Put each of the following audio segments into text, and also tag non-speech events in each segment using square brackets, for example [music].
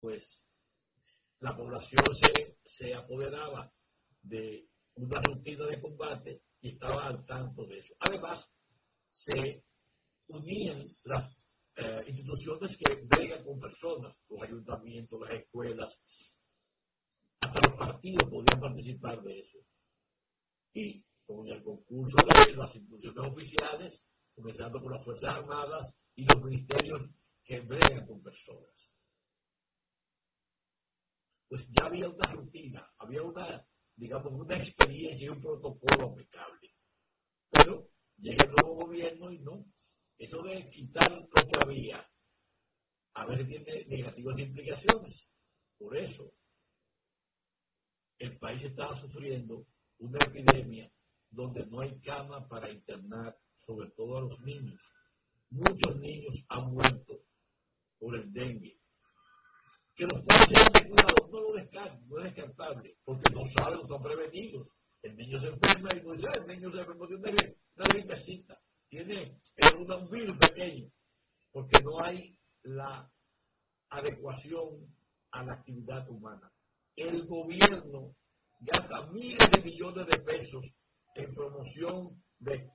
pues la población se, se apoderaba de una rutina de combate y estaba al tanto de eso. Además, se unían las eh, instituciones que bregan con personas, los ayuntamientos, las escuelas, hasta los partidos podían participar de eso. Y con el concurso de las instituciones oficiales, comenzando por las Fuerzas Armadas y los ministerios que bregan con personas. Pues ya había una rutina, había una, digamos, una experiencia y un protocolo aplicable. Pero llega el nuevo gobierno y no. Eso de quitar lo que había, a veces tiene negativas implicaciones. Por eso, el país estaba sufriendo una epidemia donde no hay cama para internar, sobre todo a los niños. Muchos niños han muerto por el dengue. Que los padres sean cuidado, no lo descarten, no es descartable, porque no saben, no están prevenidos. El niño se enferma y no dice, el niño se enferma, tiene una gripecita, tiene un virus pequeño, porque no hay la adecuación a la actividad humana. El gobierno gasta miles de millones de pesos en promoción de,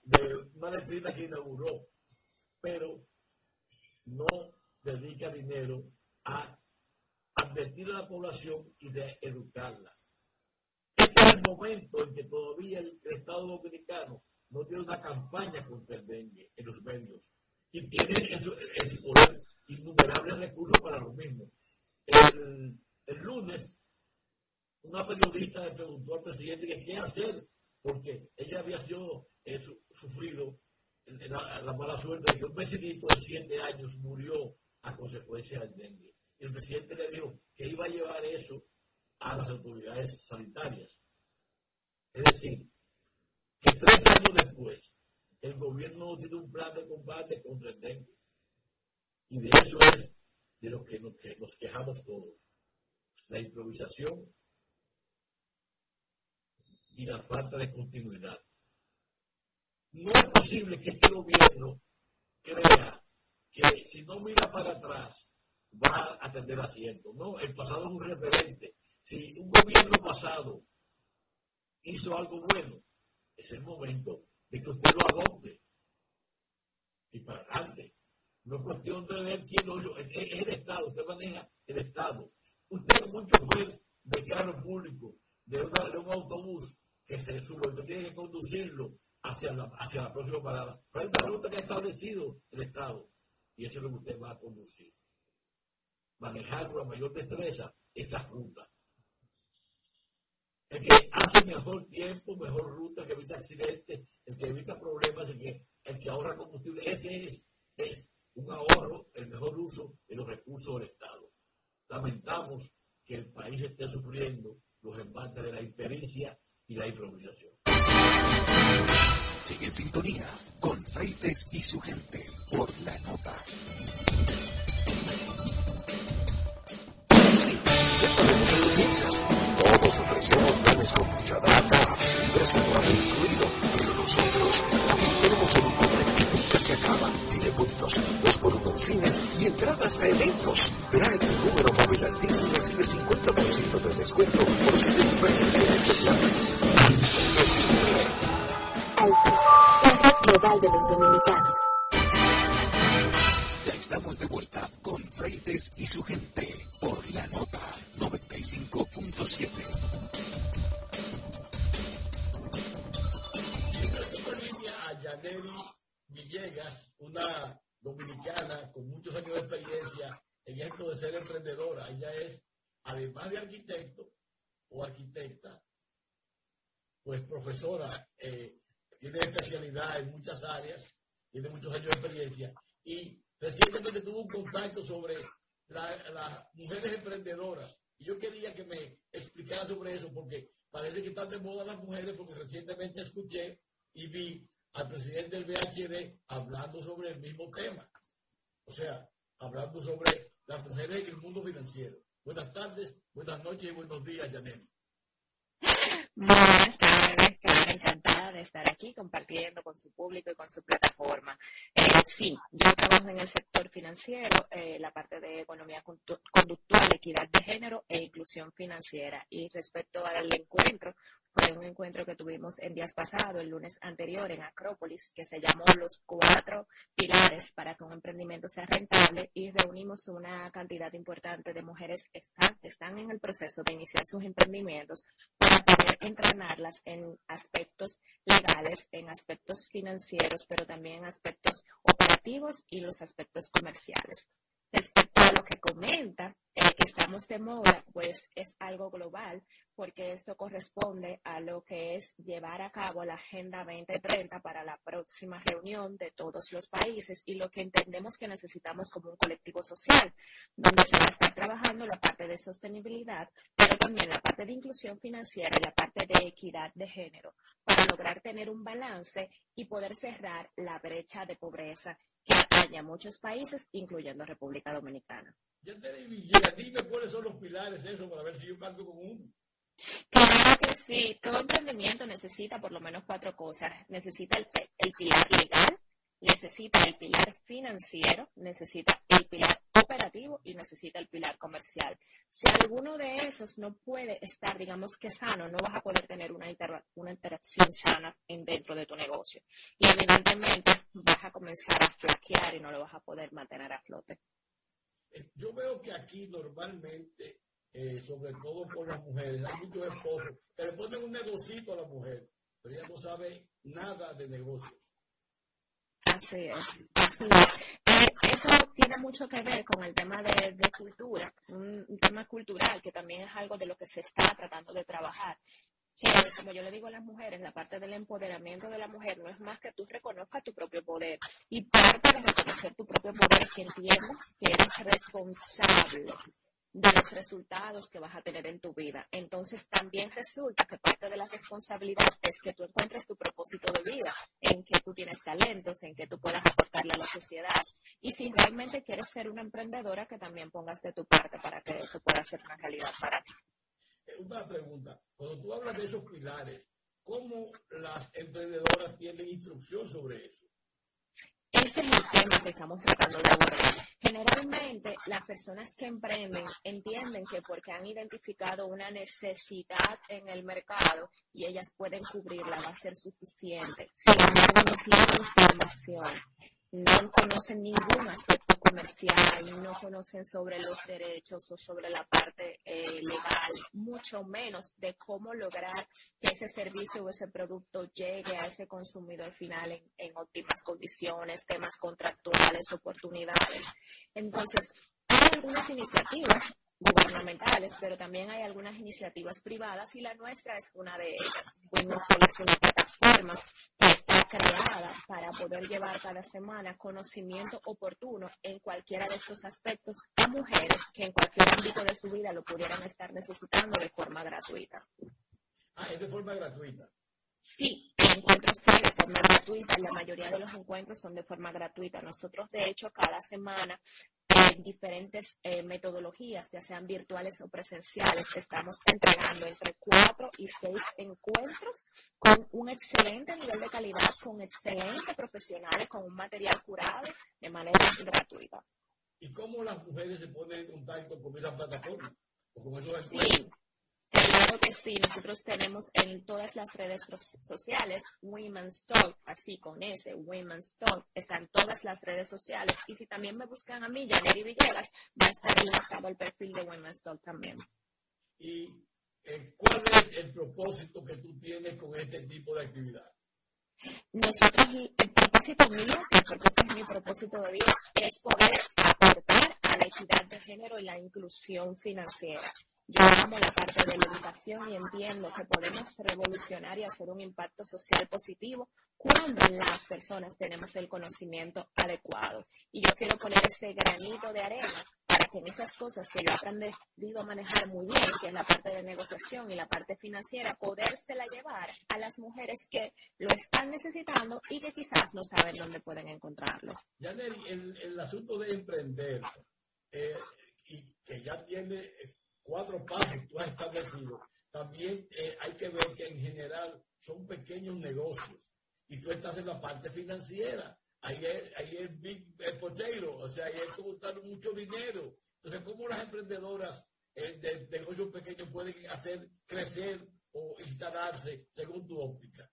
una letrina que inauguró, pero no dedica dinero a advertir a la población y de educarla. Este es el momento en que todavía el, Estado Dominicano no tiene una campaña contra el dengue en los medios y tiene en poder innumerables recursos para lo mismo. El, el lunes una periodista le preguntó al presidente que qué hacer, porque ella había sido, eh, sufrido la, mala suerte de que un vecinito de siete años murió a consecuencia del dengue. El presidente le dijo que iba a llevar eso a las autoridades sanitarias. Es decir, que tres años después el gobierno tiene un plan de combate contra el dengue. Y de eso es de lo que nos quejamos todos. La improvisación y la falta de continuidad. No es posible que este gobierno crea que si no mira para atrás va a tener asiento. No, el pasado es un referente. Si un gobierno pasado hizo algo bueno, es el momento de que usted lo adopte. Y para adelante. No es cuestión de ver quién lo hizo. Es el Estado, usted maneja el Estado. Usted mucho chofer de carro público, de, de un autobús, que se sube, usted tiene que conducirlo hacia la, hacia la próxima parada. Pero hay una ruta que ha establecido el Estado y eso es lo que usted va a conducir. Manejar con la mayor destreza esa ruta. El que hace mejor tiempo, mejor ruta, que evita accidentes, el que evita problemas, el que, el que ahorra combustible, ese es, es un ahorro, el mejor uso de los recursos del Estado. Lamentamos que el país esté sufriendo los embates de la impericia y la improvisación. Sigue en sintonía con Freites y su gente por la nota. Y de puntos, dos por uno en cines y entradas a eventos. Trae tu número móvil altísimo y recibe 50% de descuento por seis meses en plan. global de los dominicanos. Ya estamos de vuelta con Freites y su gente por la nota 95.7. a Yaneli Villegas, una dominicana con muchos años de experiencia en esto de ser emprendedora. Ella es, además de arquitecto o arquitecta, pues profesora, eh, tiene especialidad en muchas áreas, tiene muchos años de experiencia y recientemente tuvo un contacto sobre las mujeres emprendedoras. Yo quería que me explicara sobre eso porque parece que están de moda las mujeres porque recientemente escuché y vi al presidente del VHD hablando sobre el mismo tema. O sea, hablando sobre las mujeres en el mundo financiero. Buenas tardes, buenas noches y buenos días, Janely. Buenas tardes, encantada de estar aquí compartiendo con su público y con su plataforma. Eh, sí, yo trabajo en el sector financiero, eh, la parte de economía conductual, equidad de género e inclusión financiera. Y respecto al encuentro, fue un encuentro que tuvimos en días pasados, el lunes anterior en Acrópolis, que se llamó Los Cuatro Pilares para que un emprendimiento sea rentable y reunimos una cantidad importante de mujeres que están, están en el proceso de iniciar sus emprendimientos para poder entrenarlas en aspectos legales, en aspectos financieros, pero también en aspectos operativos y los aspectos comerciales. Lo que comenta, que estamos de moda, pues es algo global, porque esto corresponde a lo que es llevar a cabo la Agenda 2030 para la próxima reunión de todos los países y lo que entendemos que necesitamos como un colectivo social, donde se va a estar trabajando la parte de sostenibilidad, pero también la parte de inclusión financiera y la parte de equidad de género, para lograr tener un balance y poder cerrar la brecha de pobreza que atañe a muchos países, incluyendo República Dominicana. Ya te Villegas, dime cuáles son los pilares eso para ver si yo canto con uno. Claro que sí, todo emprendimiento necesita por lo menos cuatro cosas. Necesita el, el pilar legal, necesita el pilar financiero, necesita el pilar operativo y necesita el pilar comercial. Si alguno de esos no puede estar, digamos que sano, no vas a poder tener una, una interacción sana en, dentro de tu negocio. Y evidentemente vas a comenzar a flaquear y no lo vas a poder mantener a flote. Eh, yo veo que aquí normalmente, eh, sobre todo con las mujeres, hay muchos esposos que le ponen un negocito a la mujer, pero ella no sabe nada de negocios. Así es, así es. Eh, eso tiene mucho que ver con el tema de, cultura, un, tema cultural que también es algo de lo que se está tratando de trabajar. Que, como yo le digo a las mujeres, la parte del empoderamiento de la mujer no es más que tú reconozcas tu propio poder. Y parte de reconocer tu propio poder es que entiendas que eres responsable de los resultados que vas a tener en tu vida. Entonces también resulta que parte de la responsabilidad es que tú encuentres tu propósito de vida, en que tú tienes talentos, en que tú puedas aportarle a la sociedad. Y si realmente quieres ser una emprendedora, que también pongas de tu parte para que eso pueda ser una realidad para ti. Eh, una pregunta, cuando tú hablas de esos pilares, ¿cómo las emprendedoras tienen instrucción sobre eso? Ese es el tema que estamos tratando de abordar. Generalmente, las personas que emprenden entienden que porque han identificado una necesidad en el mercado y ellas pueden cubrirla, va a ser suficiente. Sin embargo, no tienen no conocen ningún aspecto comercial, no conocen sobre los derechos o sobre la parte eh, legal, mucho menos de cómo lograr que ese servicio o ese producto llegue a ese consumidor final en, óptimas condiciones, temas contractuales, oportunidades. Entonces, hay algunas iniciativas gubernamentales, pero también hay algunas iniciativas privadas y la nuestra es una de ellas. Bueno, es una plataforma creada para poder llevar cada semana conocimiento oportuno en cualquiera de estos aspectos a mujeres que en cualquier ámbito de su vida lo pudieran estar necesitando de forma gratuita. Ah, es de forma gratuita. Sí, el encuentro sí de forma gratuita. La mayoría de los encuentros son de forma gratuita. Nosotros, de hecho, cada semana en diferentes eh, metodologías, ya sean virtuales o presenciales. Estamos entregando entre cuatro y seis encuentros con un excelente nivel de calidad, con excelentes profesionales, con un material curado de manera gratuita. ¿Y cómo las mujeres se ponen en contacto con esa plataforma? ¿O con esos sí. Que sí, nosotros tenemos en todas las redes sociales Women's Talk, así con ese, Women's Talk, están todas las redes sociales. Y si también me buscan a mí, Janeri Villegas, va a estar enlazado el perfil de Women's Talk también. ¿Y cuál es el propósito que tú tienes con este tipo de actividad? Nosotros, el propósito mío, porque ese es mi propósito de vida, es poder aportar la equidad de género y la inclusión financiera. Yo amo la parte de la educación y entiendo que podemos revolucionar y hacer un impacto social positivo cuando las personas tenemos el conocimiento adecuado. Y yo quiero poner ese granito de arena para que en esas cosas que yo he aprendido a manejar muy bien, que es la parte de negociación y la parte financiera, podérsela llevar a las mujeres que lo están necesitando y que quizás no saben dónde pueden encontrarlo. Yaneri, el, el asunto de emprender eh, y que ya tiene cuatro pasos tú has establecido. también eh, hay que ver que en general son pequeños negocios y tú estás en la parte financiera. Ahí es, ahí es big potato, o sea, ahí es costar mucho dinero. Entonces, ¿cómo las emprendedoras eh, de negocios pequeños pueden hacer crecer o instalarse según tu óptica?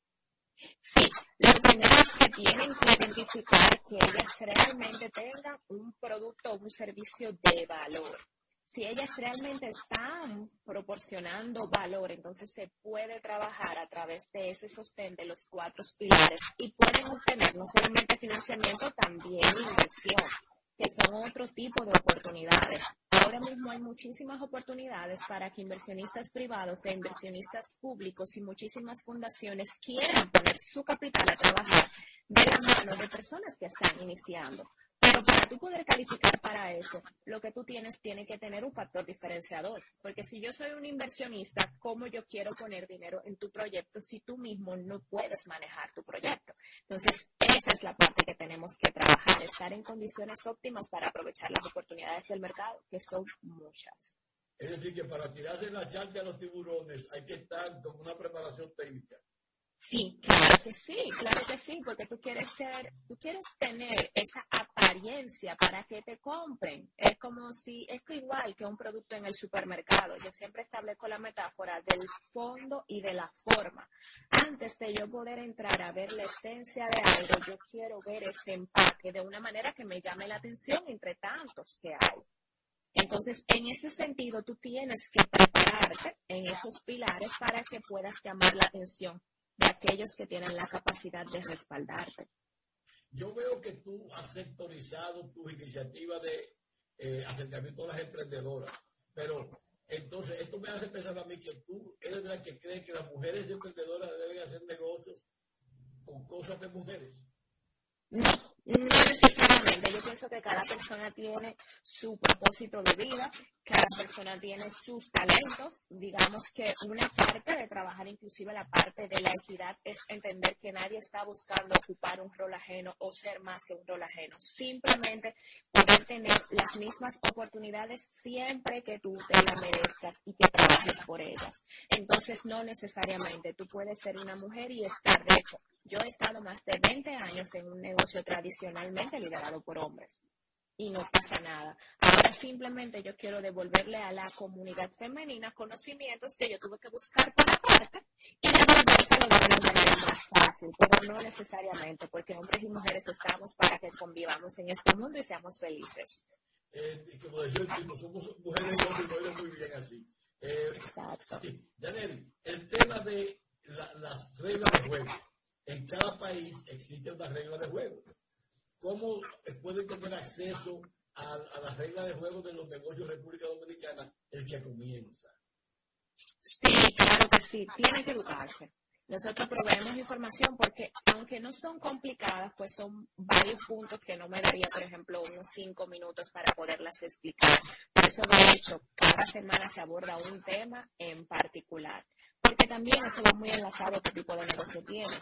Sí, lo primero que tienen que identificar que ellas realmente tengan un producto o un servicio de valor. Si ellas realmente están proporcionando valor, entonces se puede trabajar a través de ese sostén de los cuatro pilares y pueden obtener no solamente financiamiento, también inversión, que son otro tipo de oportunidades ahora mismo hay muchísimas oportunidades para que inversionistas privados e inversionistas públicos y muchísimas fundaciones quieran poner su capital a trabajar de la mano de personas que están iniciando. Pero para tú poder calificar para eso, lo que tú tienes tiene que tener un factor diferenciador. Porque si yo soy un inversionista, ¿cómo yo quiero poner dinero en tu proyecto si tú mismo no puedes manejar tu proyecto? Entonces, esa es la parte que tenemos que trabajar, estar en condiciones óptimas para aprovechar las oportunidades del mercado, que son muchas. Es decir, que para tirarse la charla a los tiburones hay que estar con una preparación técnica. Sí, claro que sí, claro que sí, porque tú quieres ser, tú quieres tener esa apariencia para que te compren. Es como si, es igual que un producto en el supermercado. Yo siempre establezco la metáfora del fondo y de la forma. Antes de yo poder entrar a ver la esencia de algo, yo quiero ver ese empaque de una manera que me llame la atención entre tantos que hay. Entonces, en ese sentido, tú tienes que prepararte en esos pilares para que puedas llamar la atención de aquellos que tienen la capacidad de respaldarte. Yo veo que tú has sectorizado tu iniciativa de eh, acercamiento a las emprendedoras, pero entonces esto me hace pensar a mí que tú eres la que cree que las mujeres emprendedoras deben hacer negocios con cosas de mujeres. No, no necesariamente. Yo pienso que cada persona tiene su propósito de vida, cada persona tiene sus talentos. Digamos que una parte de trabajar inclusive la parte de la equidad es entender que nadie está buscando ocupar un rol ajeno o ser más que un rol ajeno. Simplemente tener las mismas oportunidades siempre que tú te las merezcas y que trabajes por ellas. Entonces, no necesariamente tú puedes ser una mujer y estar, de hecho, yo he estado más de 20 años en un negocio tradicionalmente liderado por hombres y no pasa nada. Ahora simplemente yo quiero devolverle a la comunidad femenina conocimientos que yo tuve que buscar por aparte y devolvérselo de una manera más fácil, pero no necesariamente, porque hombres y mujeres estamos para que convivamos en este mundo y seamos felices. Eh, como decía el tipo, somos mujeres y hombres, muy bien así. Eh, Exacto. Sí. el tema de las reglas de juego en cada país existe una regla de juego. ¿Cómo puede tener acceso a, las reglas de juego de los negocios de República Dominicana el que comienza? Sí, claro que sí. Tiene que educarse. Nosotros proveemos información porque, aunque no son complicadas, pues son varios puntos que no me daría, por ejemplo, unos cinco minutos para poderlas explicar. Por eso, de hecho, cada semana se aborda un tema en particular. Porque también eso va muy enlazado a qué tipo de negocio tienes.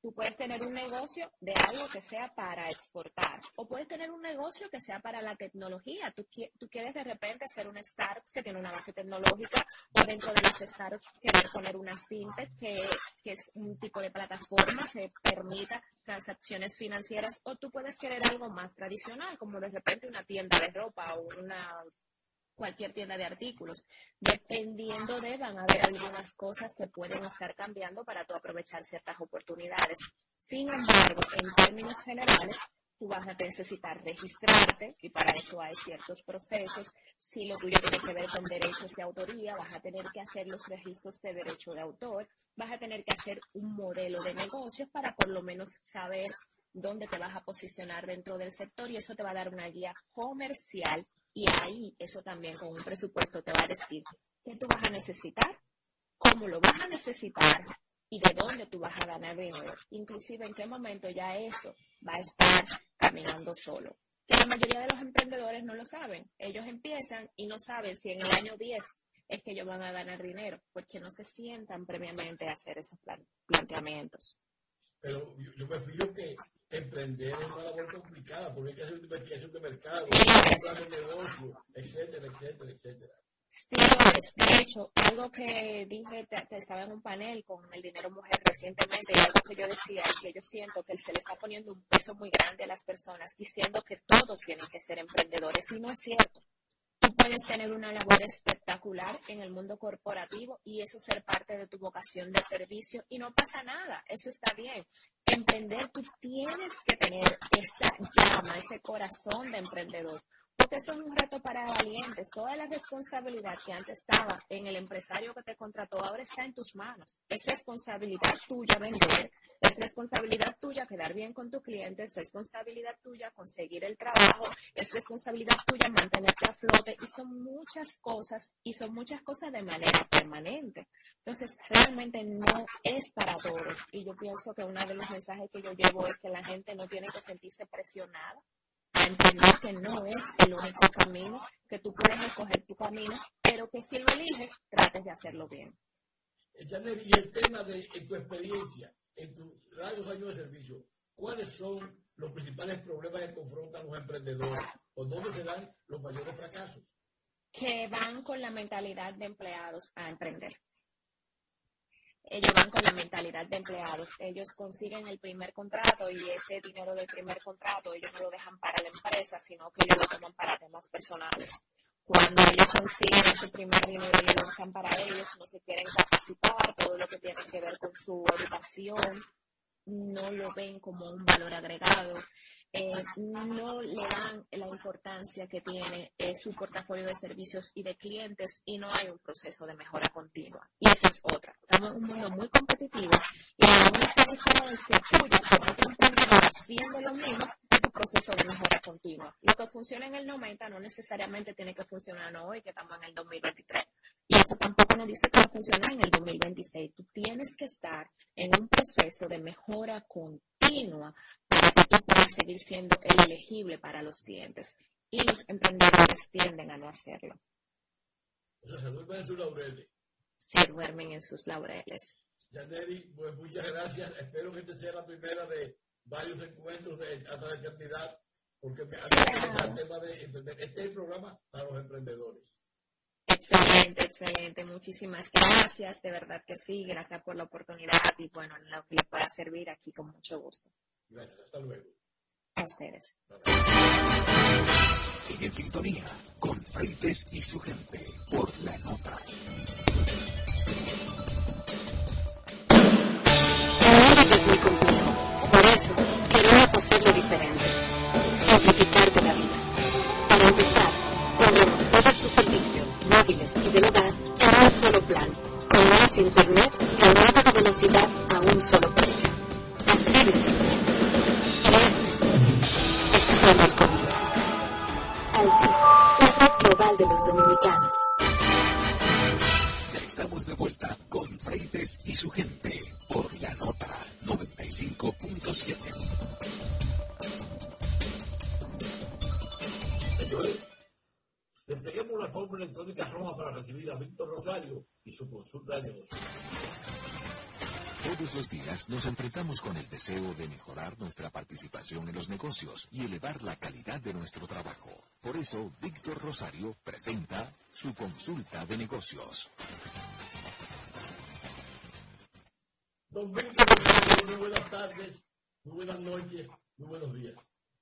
Tú puedes tener un negocio de algo que sea para exportar o puedes tener un negocio que sea para la tecnología. Tú, tú quieres de repente hacer una startup que tiene una base tecnológica o dentro de las startups quieres poner una fintech que, que es un tipo de plataforma que permita transacciones financieras o tú puedes querer algo más tradicional como de repente una tienda de ropa o una cualquier tienda de artículos. Dependiendo de, van a haber algunas cosas que pueden estar cambiando para tú aprovechar ciertas oportunidades. Sin embargo, en términos generales, tú vas a necesitar registrarte y para eso hay ciertos procesos. Si lo tuyo tiene que ver con derechos de autoría, vas a tener que hacer los registros de derecho de autor, vas a tener que hacer un modelo de negocios para por lo menos saber dónde te vas a posicionar dentro del sector y eso te va a dar una guía comercial y ahí eso también con un presupuesto te va a decir qué tú vas a necesitar, cómo lo vas a necesitar y de dónde tú vas a ganar dinero. Inclusive en qué momento ya eso va a estar caminando solo. Que la mayoría de los emprendedores no lo saben. Ellos empiezan y no saben si en el año 10 es que ellos van a ganar dinero, porque no se sientan previamente a hacer esos planteamientos. Pero yo, me fijo que emprender es una labor complicada porque hay que hacer una investigación de mercado, un plan de negocio, etcétera, etcétera, etcétera. Sí, de hecho, algo que dije, te, estaba en un panel con el dinero mujer recientemente y algo que yo decía es que yo siento que se le está poniendo un peso muy grande a las personas diciendo que todos tienen que ser emprendedores y no es cierto. Tú puedes tener una labor espectacular en el mundo corporativo y eso ser parte de tu vocación de servicio y no pasa nada, eso está bien. Emprender, tú tienes que tener esa llama, ese corazón de emprendedor porque eso es un reto para valientes. Toda la responsabilidad que antes estaba en el empresario que te contrató ahora está en tus manos. Es responsabilidad tuya vender, es responsabilidad tuya quedar bien con tu cliente, es responsabilidad tuya conseguir el trabajo, es responsabilidad tuya mantenerte a flote y son muchas cosas y son muchas cosas de manera permanente. Entonces, realmente no es para todos y yo pienso que uno de los mensajes que yo llevo es que la gente no tiene que sentirse presionada entender que no es el único camino, que tú puedes escoger tu camino, pero que si lo eliges, trates de hacerlo bien. Janet, y el tema de en tu experiencia, en tus largos años de servicio, ¿cuáles son los principales problemas que confrontan los emprendedores o dónde se dan los mayores fracasos? Que van con la mentalidad de empleados a emprender ellos van con la mentalidad de empleados. Ellos consiguen el primer contrato y ese dinero del primer contrato ellos no lo dejan para la empresa, sino que ellos lo toman para temas personales. Cuando ellos consiguen ese primer dinero y lo usan para ellos, no se quieren capacitar, todo lo que tiene que ver con su educación, no lo ven como un valor agregado. Eh, no le dan la importancia que tiene eh, su portafolio de servicios y de clientes y no hay un proceso de mejora continua. Y esa es otra. Estamos en un mundo muy competitivo y la única diferencia tuya otro emprendedor haciendo lo mismo es tu proceso de mejora continua. Lo que funciona en el 90 no necesariamente tiene que funcionar hoy, que estamos en el 2023. Y eso tampoco nos dice que va a funcionar en el 2026. Tú tienes que estar en un proceso de mejora continua para que tú puedas seguir siendo el elegible para los clientes. Y los emprendedores tienden a no hacerlo. Se duermen en sus laureles. Se duermen en sus laureles. Yaneri, pues muchas gracias. Espero que esta sea la primera de varios encuentros de alta cantidad, porque me ha el tema de emprender. Este es el programa para los emprendedores. Excelente, excelente. Muchísimas gracias. De verdad que sí. Gracias por la oportunidad y bueno, lo que le pueda servir aquí con mucho gusto. Gracias. Hasta luego. A ustedes. Sigue en sintonía con Freites y su gente por la nota. El mundo es muy complejo. Por eso queremos hacerlo diferente. Simplificarte móviles y del hogar en un solo plan. Con más internet y a velocidad a un solo precio. Así de simple. Es solo el comienzo. Altis, la global de los dominicanos. Ya estamos de vuelta con Freites y su gente por la nota 95.7. Señores, despleguemos la fórmula electrónica Roma para recibir a Víctor Rosario y su consulta de negocio. Todos los días nos enfrentamos con el deseo de mejorar nuestra participación en los negocios y elevar la calidad de nuestro trabajo. Por eso, Víctor Rosario presenta su consulta de negocios. Don Víctor Rosario, muy buenas tardes, muy buenas noches, muy buenos días.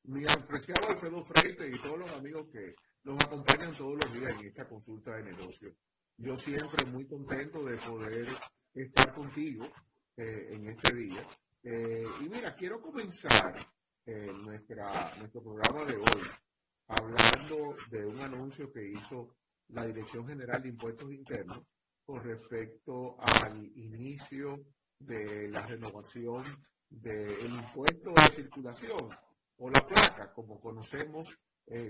Mi apreciado Alfredo Freite y todos los amigos que nos acompañan todos los días en esta consulta de negocios. Yo siempre muy contento de poder estar contigo eh, en este día. Eh, y mira, quiero comenzar eh, nuestro programa de hoy hablando de un anuncio que hizo la Dirección General de Impuestos Internos con respecto al inicio de la renovación del impuesto de circulación o la placa, como conocemos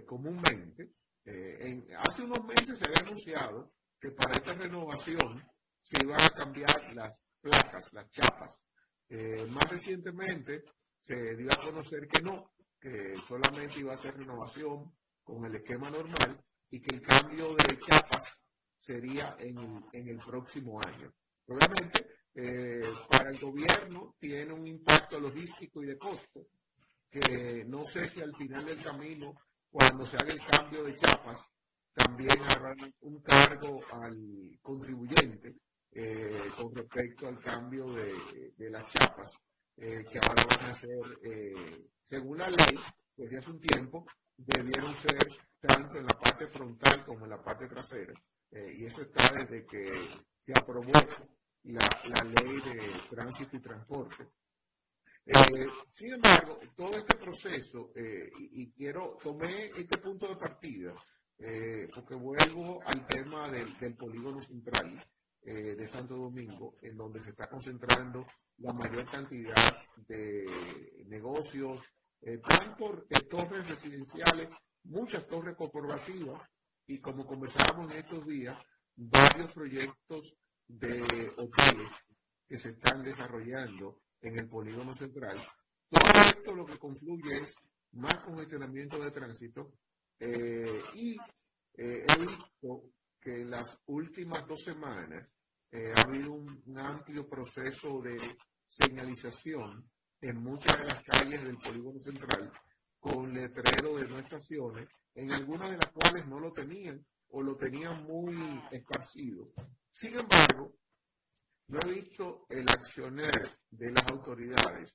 comúnmente. En, hace unos meses se había anunciado que para esta renovación se iban a cambiar las placas, las chapas. Eh, más recientemente se dio a conocer que no, que solamente iba a ser renovación con el esquema normal y que el cambio de chapas sería en, en el próximo año. Obviamente, eh, para el gobierno tiene un impacto logístico y de costo que no sé si al final del camino, cuando se haga el cambio de chapas, también harán un cargo al contribuyente eh, con respecto al cambio de, las chapas, eh, que ahora van a ser, eh, según la ley, desde hace un tiempo, debieron ser tanto en la parte frontal como en la parte trasera. y eso está desde que se aprobó la ley de tránsito y transporte. Sin embargo, todo este proceso, y, y, quiero, tomé este punto de partida, porque vuelvo al tema del, del polígono central, eh, de Santo Domingo, en donde se está concentrando la mayor cantidad de negocios, eh, tanto torres residenciales, muchas torres corporativas, y como conversábamos en estos días, varios proyectos de hoteles que se están desarrollando en el polígono central. Todo esto lo que confluye es más congestionamiento de tránsito eh, y he visto que en las últimas dos semanas eh, ha habido un, amplio proceso de señalización en muchas de las calles del polígono central con letrero de no estaciones, en algunas de las cuales no lo tenían o lo tenían muy esparcido. Sin embargo, no he visto el accionar de las autoridades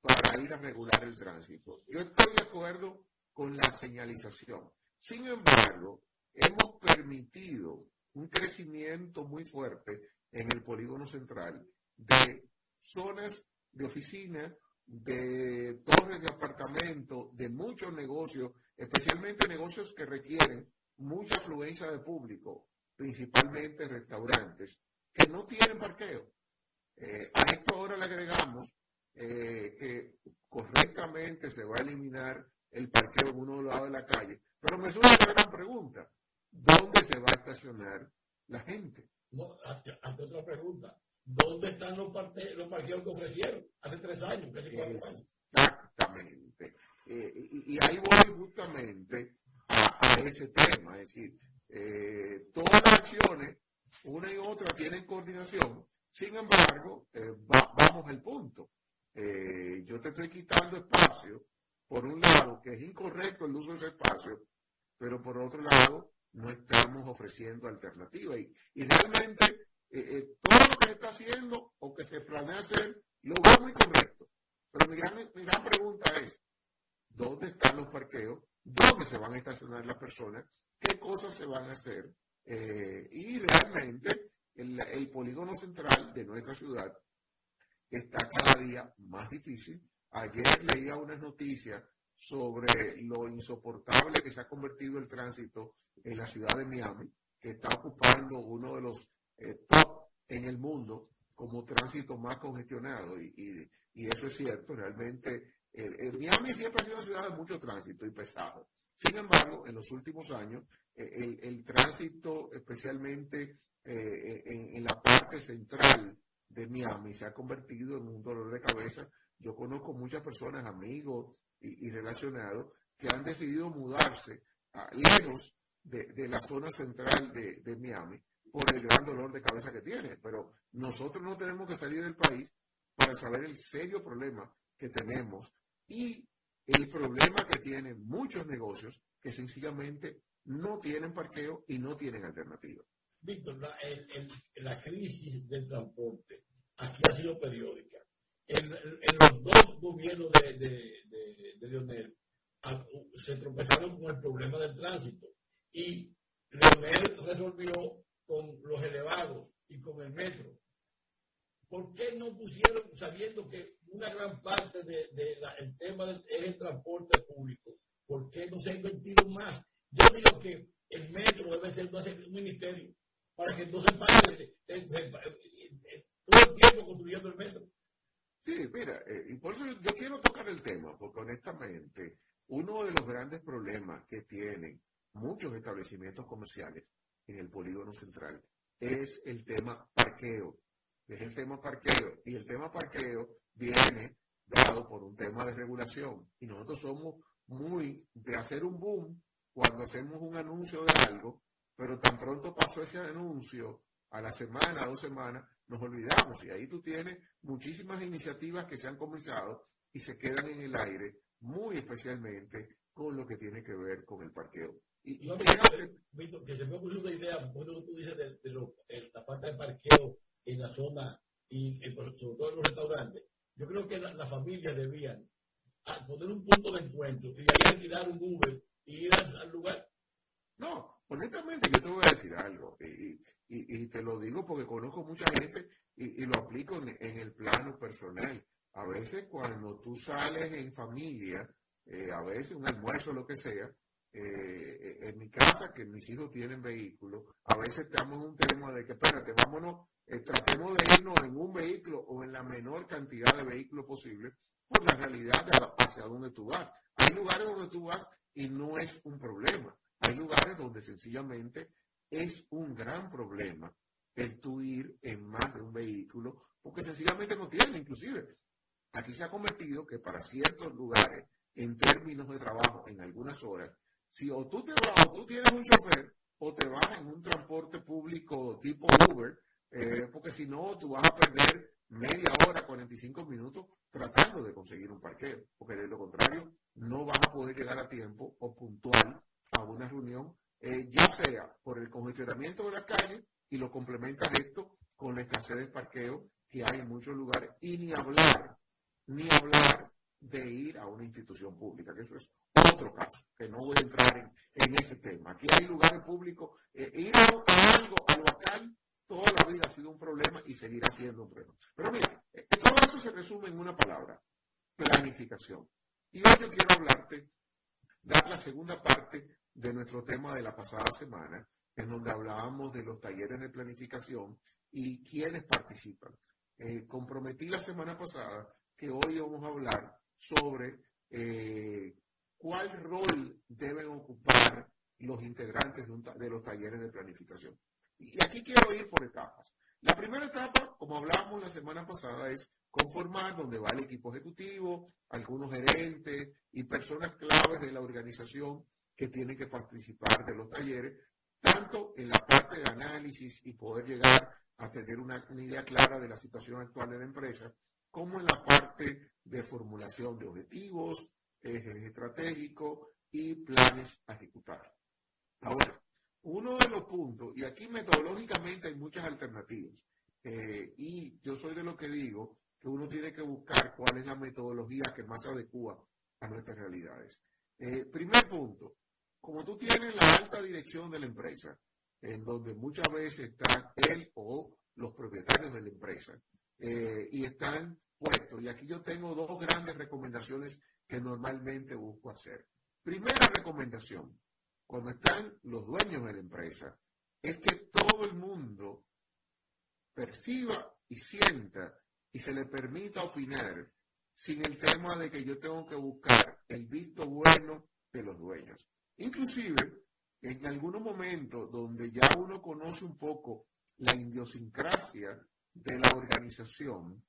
para ir a regular el tránsito. Yo estoy de acuerdo con la señalización. Sin embargo, hemos permitido un crecimiento muy fuerte en el polígono central de zonas de oficina, de torres de apartamento, de muchos negocios, especialmente negocios que requieren mucha afluencia de público, principalmente restaurantes, que no tienen parqueo. Eh, a esto ahora le agregamos eh, que correctamente se va a eliminar el parqueo en uno lados de la calle. Pero me suena una gran pregunta. ¿dónde se va a estacionar la gente? No, ante, otra pregunta, ¿dónde están los, los parqueos que ofrecieron hace tres años, Exactamente. Eh, y, ahí voy justamente a, ese tema, es decir, todas las acciones, una y otra, tienen coordinación, sin embargo, eh, vamos al punto. yo te estoy quitando espacio, por un lado, que es incorrecto el uso de ese espacio, pero por otro lado, no estamos ofreciendo alternativas. Y, realmente eh, eh, todo lo que se está haciendo o que se planea hacer lo veo muy correcto. Pero mi gran, mi gran pregunta es, ¿dónde están los parqueos? ¿Dónde se van a estacionar las personas? ¿Qué cosas se van a hacer? Eh, y realmente el, el polígono central de nuestra ciudad está cada día más difícil. Ayer leía unas noticias sobre lo insoportable que se ha convertido el tránsito en la ciudad de Miami, que está ocupando uno de los eh, top en el mundo como tránsito más congestionado. Y, eso es cierto, realmente Miami siempre ha sido una ciudad de mucho tránsito y pesado. Sin embargo, en los últimos años, el, tránsito, especialmente eh, en, la parte central de Miami, se ha convertido en un dolor de cabeza. Yo conozco muchas personas, amigos, y, relacionados que han decidido mudarse lejos de, la zona central de, Miami por el gran dolor de cabeza que tiene. Pero nosotros no tenemos que salir del país para saber el serio problema que tenemos y el problema que tienen muchos negocios que sencillamente no tienen parqueo y no tienen alternativa. Víctor, la, la crisis del transporte aquí ha sido periódica en, los dos gobiernos de, de, Leonel se tropezaron con el problema del tránsito y Leonel resolvió con los elevados y con el metro. ¿Por qué no pusieron, sabiendo que una gran parte del de, tema es el transporte público, por qué no se ha invertido más? Yo digo que el metro debe ser un ministerio para que no se pare todo el tiempo construyendo el metro. Sí, mira, eh, y por eso yo quiero tocar el tema, porque honestamente, uno de los grandes problemas que tienen muchos establecimientos comerciales en el polígono central es el tema parqueo. Es el tema parqueo. Y el tema parqueo viene dado por un tema de regulación. Y nosotros somos muy de hacer un boom cuando hacemos un anuncio de algo, pero tan pronto pasó ese anuncio, a la semana, a dos semanas, nos olvidamos. Y ahí tú tienes muchísimas iniciativas que se han comenzado y se quedan en el aire, muy especialmente con lo que tiene que ver con el parqueo. Y, no, que, que se me ocurrió una idea, bueno, tú dices de, de la falta de parqueo en la zona y sobre todo en los restaurantes. Yo creo que las familias debían poner un punto de encuentro y ahí alquilar un Uber y ir al, lugar. No, honestamente yo te voy a decir algo y, y, te lo digo porque conozco mucha gente y, lo aplico en, el plano personal. A veces cuando tú sales en familia, eh, a veces un almuerzo, lo que sea, eh, en mi casa, que mis hijos tienen vehículos, a veces estamos en un tema de que, espérate, vámonos, eh, tratemos de irnos en un vehículo o en la menor cantidad de vehículos posible por la realidad de hacia donde tú vas. Hay lugares donde tú vas y no es un problema. Hay lugares donde sencillamente es un gran problema el tú ir en más de un vehículo, porque sencillamente no tienen, inclusive. Aquí se ha convertido que para ciertos lugares, en términos de trabajo, en algunas horas, si o tú te vas, o tú tienes un chofer, o te vas en un transporte público tipo Uber, eh, porque si no, tú vas a perder media hora, 45 minutos tratando de conseguir un parqueo, porque de lo contrario, no vas a poder llegar a tiempo o puntual a una reunión, eh, ya sea por el congestionamiento de la calle y lo complementas esto con la escasez de parqueo que hay en muchos lugares, y ni hablar, ni hablar de ir a una institución pública, que eso es otro caso, que no voy a entrar en, ese tema. Aquí hay lugares públicos, eh, ir a, algo, a local, toda la vida ha sido un problema y seguirá siendo un problema. Pero mira, eh, todo eso se resume en una palabra, planificación. Y hoy yo quiero hablarte, dar la segunda parte de nuestro tema de la pasada semana, en donde hablábamos de los talleres de planificación y quiénes participan. Eh, comprometí la semana pasada que hoy vamos a hablar sobre eh, cuál rol deben ocupar los integrantes de, los talleres de planificación. Y aquí quiero ir por etapas. La primera etapa, como hablábamos la semana pasada, es conformar donde va el equipo ejecutivo, algunos gerentes y personas claves de la organización que tienen que participar de los talleres, tanto en la parte de análisis y poder llegar a tener una, una idea clara de la situación actual de la empresa, como en la parte de formulación de objetivos, ejes estratégicos y planes a ejecutar. Ahora, uno de los puntos, y aquí metodológicamente hay muchas alternativas, eh, y yo soy de lo que digo que uno tiene que buscar cuál es la metodología que más adecua a nuestras realidades. Eh, primer punto, como tú tienes la alta dirección de la empresa, en donde muchas veces está él o los propietarios de la empresa, eh, y están puestos, y aquí yo tengo dos grandes recomendaciones que normalmente busco hacer. Primera recomendación, cuando están los dueños de la empresa, es que todo el mundo perciba y sienta y se le permita opinar sin el tema de que yo tengo que buscar el visto bueno de los dueños. Inclusive, en algunos momentos donde ya uno conoce un poco la idiosincrasia de la organización,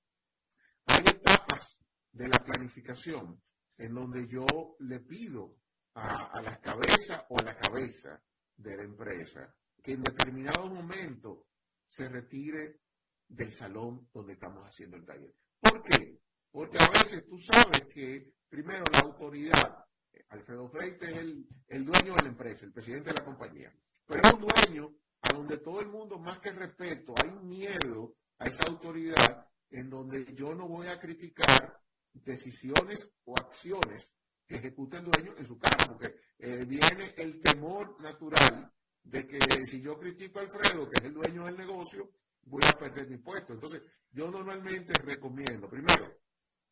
hay etapas de la planificación en donde yo le pido a, la cabeza o a la cabeza de la empresa que en determinado momento se retire del salón donde estamos haciendo el taller. ¿Por qué? Porque a veces tú sabes que, primero, la autoridad, Alfredo Freite es el, el dueño de la empresa, el presidente de la compañía, pero es un dueño a donde todo el mundo, más que respeto, hay miedo a esa autoridad en donde yo no voy a criticar decisiones o acciones ejecute el dueño en su casa, porque eh, viene el temor natural de que si yo critico a Alfredo, que es el dueño del negocio, voy a perder mi puesto. Entonces, yo normalmente recomiendo, primero,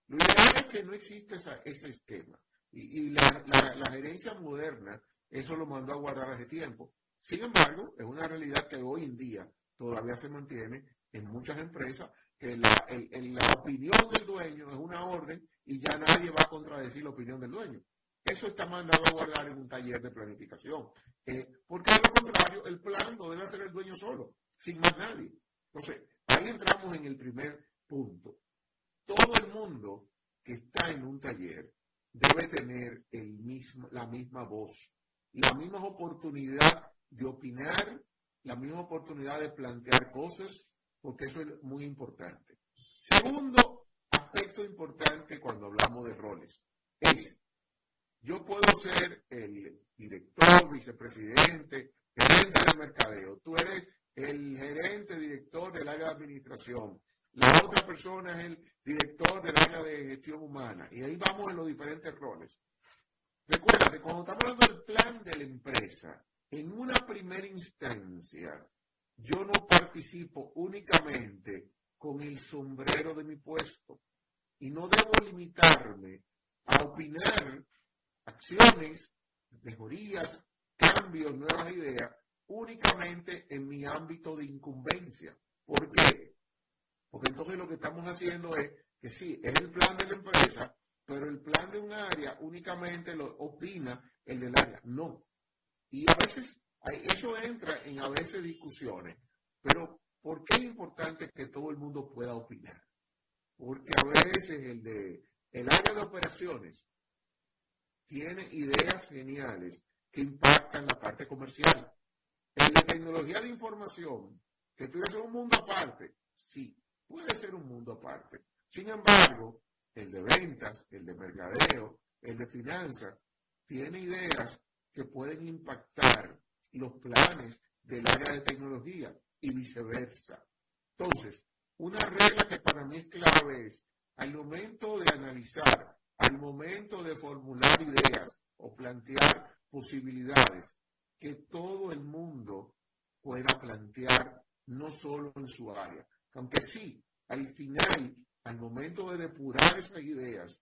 lo ideal es que no existe ese esquema. Y, la, la, gerencia moderna, eso lo mandó a guardar hace tiempo. Sin embargo, es una realidad que hoy en día todavía se mantiene en muchas empresas que la, la opinión del dueño es una orden y ya nadie va a contradecir la opinión del dueño. Eso está mandado a guardar en un taller de planificación. Eh, porque de lo contrario, el plan lo debe hacer el dueño solo, sin más nadie. Entonces, ahí entramos en el primer punto. Todo el mundo que está en un taller debe tener el mismo, la misma voz, la misma oportunidad de opinar, la misma oportunidad de plantear cosas, porque eso es muy importante. Segundo aspecto importante cuando hablamos de roles es yo puedo ser el director, vicepresidente, gerente de mercadeo. Tú eres el gerente, director del área de administración. La otra persona es el director del área de gestión humana. Y ahí vamos en los diferentes roles. Recuerda cuando estamos hablando del plan de la empresa, en una primera instancia, yo no participo únicamente con el sombrero de mi puesto y no debo limitarme a opinar acciones, mejorías, cambios, nuevas ideas, únicamente en mi ámbito de incumbencia. ¿Por qué? Porque entonces lo que estamos haciendo es que sí, es el plan de la empresa, pero el plan de un área únicamente lo opina el del área. No. Y a veces eso entra en a veces discusiones. Pero ¿por qué es importante que todo el mundo pueda opinar? Porque a veces el de el área de operaciones tiene ideas geniales que impactan la parte comercial. En la tecnología de información, que puede ser un mundo aparte, sí, puede ser un mundo aparte. Sin embargo, el de ventas, el de mercadeo, el de finanzas, tiene ideas que pueden impactar los planes del área de tecnología y viceversa. Entonces, una regla que para mí es clave es, al momento de analizar, al momento de formular ideas o plantear posibilidades, que todo el mundo pueda plantear, no solo en su área. Aunque sí, al final al momento de depurar esas ideas,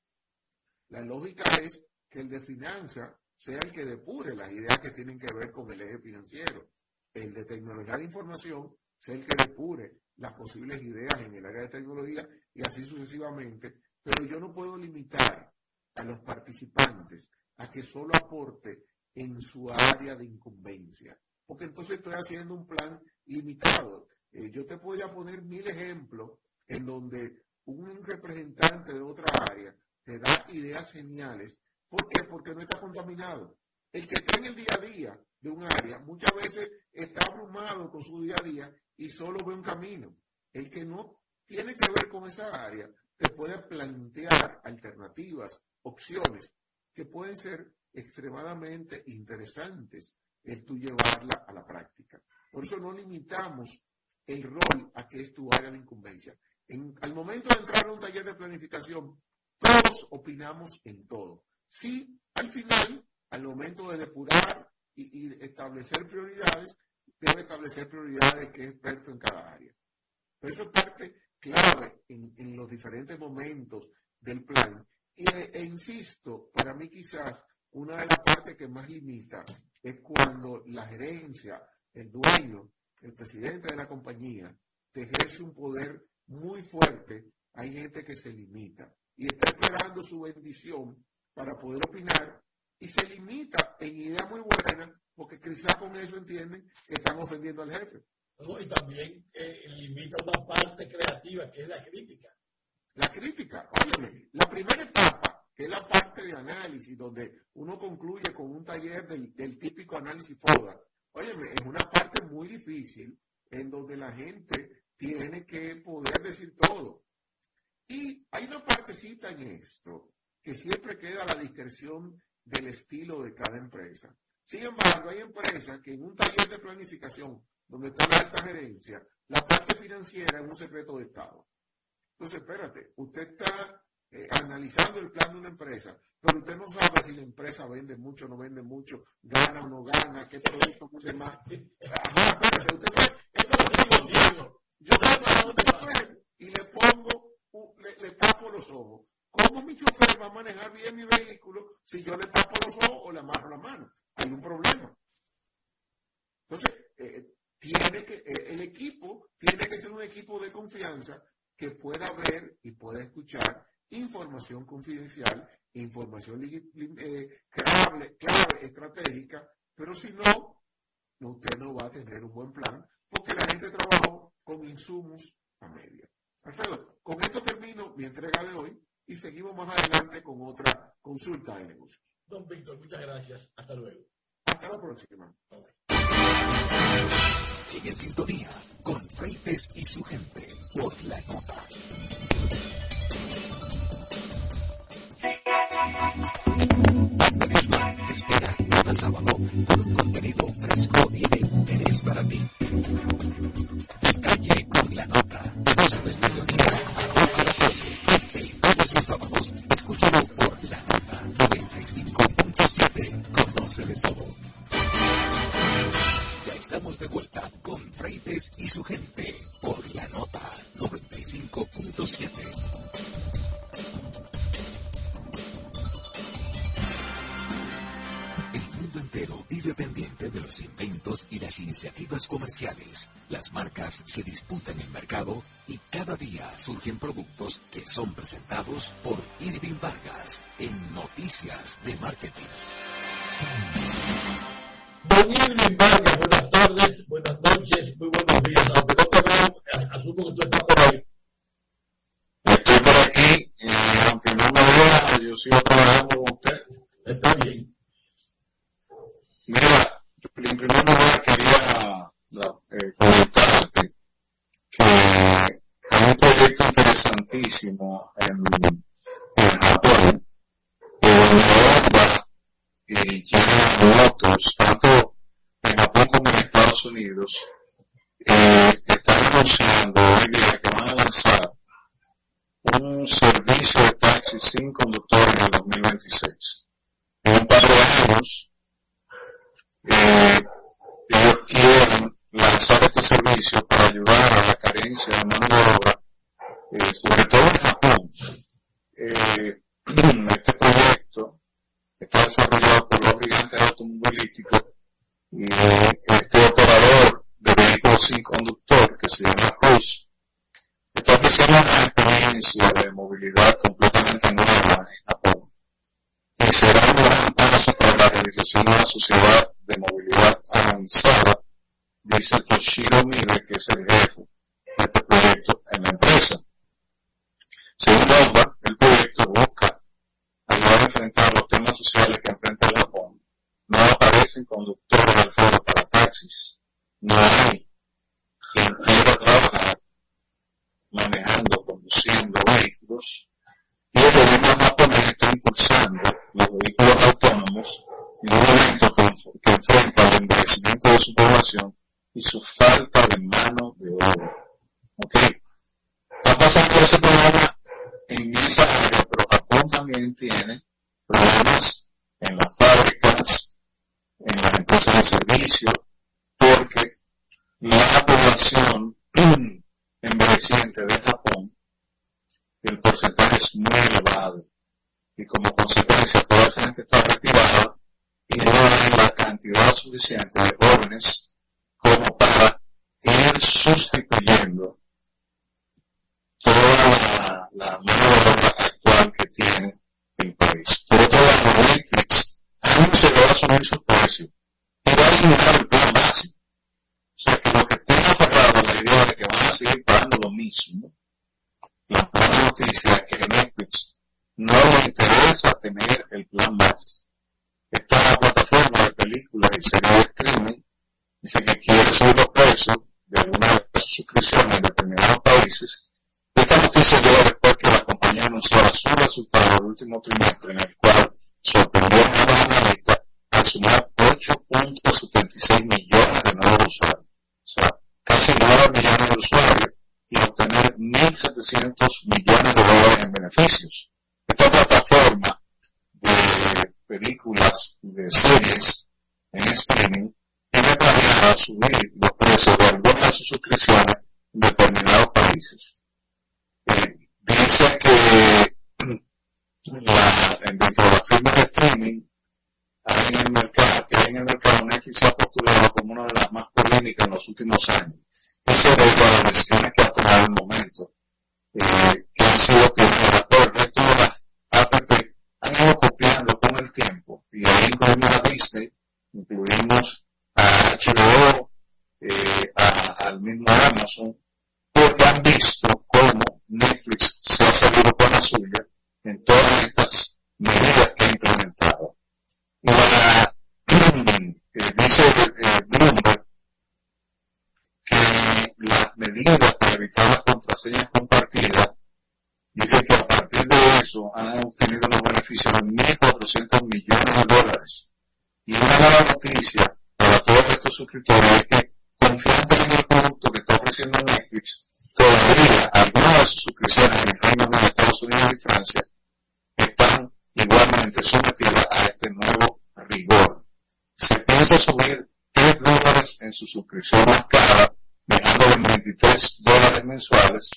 la lógica es que el de finanzas sea el que depure las ideas que tienen que ver con el eje financiero. El de tecnología de información sea el que depure las posibles ideas en el área de tecnología y así sucesivamente. Pero yo no puedo limitar a los participantes a que solo aporte en su área de incumbencia, porque entonces estoy haciendo un plan limitado. Eh, yo te podría poner mil ejemplos en donde un representante de otra área te da ideas geniales. ¿Por qué? Porque no está contaminado. El que está en el día a día de un área muchas veces está abrumado con su día a día y solo ve un camino. El que no tiene que ver con esa área te puede plantear alternativas, opciones que pueden ser extremadamente interesantes el tú llevarla a la práctica. Por eso no limitamos el rol a que es tu área de incumbencia al momento de entrar a un taller de planificación, todos opinamos en todo. Sí, al final, al momento de depurar y, establecer prioridades, debe establecer prioridades que es experto en cada área. Pero eso es parte clave en, los diferentes momentos del plan. Y, e, e, insisto, para mí quizás una de las partes que más limita es cuando la gerencia, el dueño, el presidente de la compañía, te ejerce un poder muy fuerte, hay gente que se limita y está esperando su bendición para poder opinar y se limita en ideas muy buenas porque quizás con eso entienden que están ofendiendo al jefe. y también eh, limita una parte creativa que es la crítica. La crítica, óyeme, la primera etapa, que es la parte de análisis, donde uno concluye con un taller del, del típico análisis FODA, óyeme, es una parte muy difícil en donde la gente tiene que poder decir todo. Y hay una partecita en esto que siempre queda la discreción del estilo de cada empresa. Sin embargo, hay empresas que en un taller de planificación, donde está la alta gerencia, la parte financiera es un secreto de Estado. Entonces, espérate, usted está eh, analizando el plan de una empresa, pero usted no sabe si la empresa vende mucho no vende mucho, gana o no gana, qué producto puse más. Ajá, espérate, usted, esto es lo que. Yo un chofer y le pongo, le, tapo los ojos. ¿Cómo mi chofer va a manejar bien mi vehículo si yo le tapo los ojos o le amarro la mano? Hay un problema. Entonces, eh, tiene que, eh, el equipo tiene que ser un equipo de confianza que pueda ver y pueda escuchar información confidencial, información eh, clave, clave, estratégica, pero si no, usted no va a tener un buen plan porque la gente trabajó con insumos a media. Alfredo, con esto termino mi entrega de hoy y seguimos más adelante con otra consulta de negocios. Don Víctor, muchas gracias. Hasta luego. Hasta la próxima. Bye. Sigue en sintonía con Freites y su gente por la nota. Espera cada sábado con un contenido fresco se disputan el mercado y cada día surgen productos que son presentados por Irving Vargas en Noticias de Marketing. Que es el jefe de este proyecto en la empresa. Según Bomba, el proyecto busca ayudar a enfrentar los temas sociales que enfrenta el Japón. No aparecen conductores al foro para taxis. No hay quien quiera trabajar manejando, conduciendo vehículos. Y el gobierno japonés está impulsando los vehículos autónomos en un momento que, que enfrenta el envejecimiento de su población y su falta de mano de obra. ¿Ok? Está pasando ese problema en esa área, pero Japón también tiene problemas en las fábricas, en las empresas de servicio, porque la población [clears throat] envejeciente de Japón, el porcentaje es muy elevado y como consecuencia toda esa gente está retirada y no hay la cantidad suficiente de jóvenes como para ir sustituyendo toda la, la mano actual que tiene el país. Por otro lado, Netflix va a subir sus precios y va a eliminar el plan básico. O sea que lo que tenga aferrado la idea de que van a seguir pagando lo mismo, la buena noticia es que Netflix no le interesa tener el plan básico. Esta plataforma de películas y series de streaming dice que quiere subir los precios de algunas de sus suscripciones en determinados países. Esta noticia llega después que la compañía anunció su resultado del último trimestre en el cual sorprendió a los analistas al sumar 8.76 millones de nuevos usuarios. O sea, casi 9 millones de usuarios y obtener 1.700 millones de dólares en beneficios. Esta plataforma de películas y de series en streaming tiene planeada subir los precios de algunas de sus suscripciones en determinados países. Eh, dice que la, dentro de las firmas de streaming hay en el mercado, que hay en el mercado, Netflix se ha postulado como una de las más polémicas en los últimos años. Eso debido a las decisiones que ha tomado el momento, eh, que han sido pioneras, pero el resto de las app han ido copiando con el tiempo. Y ahí incluimos a Disney, incluimos a HBO, eh, a, al mismo Amazon, porque han visto cómo Netflix se ha salido con la suya en todas estas medidas que ha implementado. Eh, dice eh, Bloomberg que las medidas para evitar las contraseñas compartidas, dice que a partir de eso han obtenido los beneficios de 1.400 millones de dólares. Y una mala noticia para todos estos suscriptores es que confiando en el producto que está ofreciendo Netflix, todavía algunas de sus suscripciones en el Reino Unido, Estados Unidos y Francia están igualmente sometidas a este nuevo rigor. Se piensa subir 3 dólares en su suscripción más cara, dejando en 23 dólares mensuales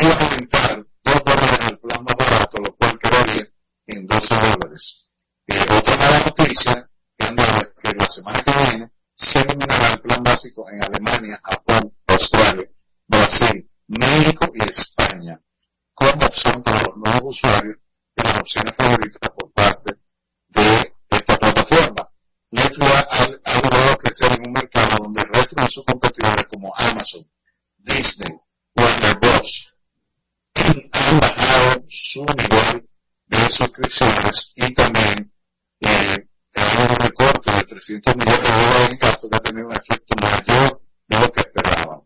a aumentar 2 dólares en el plan más barato, lo cual quedaría en 12 dólares. Eh, otra mala noticia anda que la semana que viene se eliminará el plan básico en Alemania, Japón, Australia, Brasil, México y España, como opción para los nuevos usuarios de las opciones favoritas por parte de esta plataforma. Netflix ha, ha logrado crecer en un mercado donde el resto de sus competidores como Amazon, Disney, Warner Bros. han bajado su nivel de suscripciones y también eh, hay un recorte de 300 millones de dólares en gasto que ha tenido un efecto mayor de lo que esperaban.